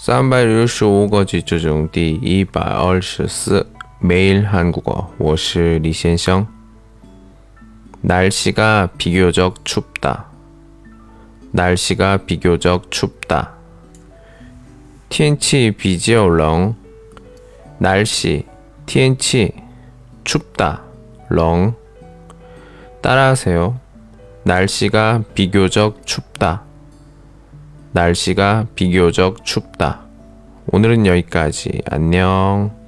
三百六十五个句子中第一百二十四매일 한국어 我是李先生 날씨가 비교적 춥다. 날씨가 비교적 춥다. 天气比较冷. 날씨, 天气 춥다. 冷 따라하세요. 날씨가 비교적 춥다. 날씨가 비교적 춥다. 오늘은 여기까지. 안녕.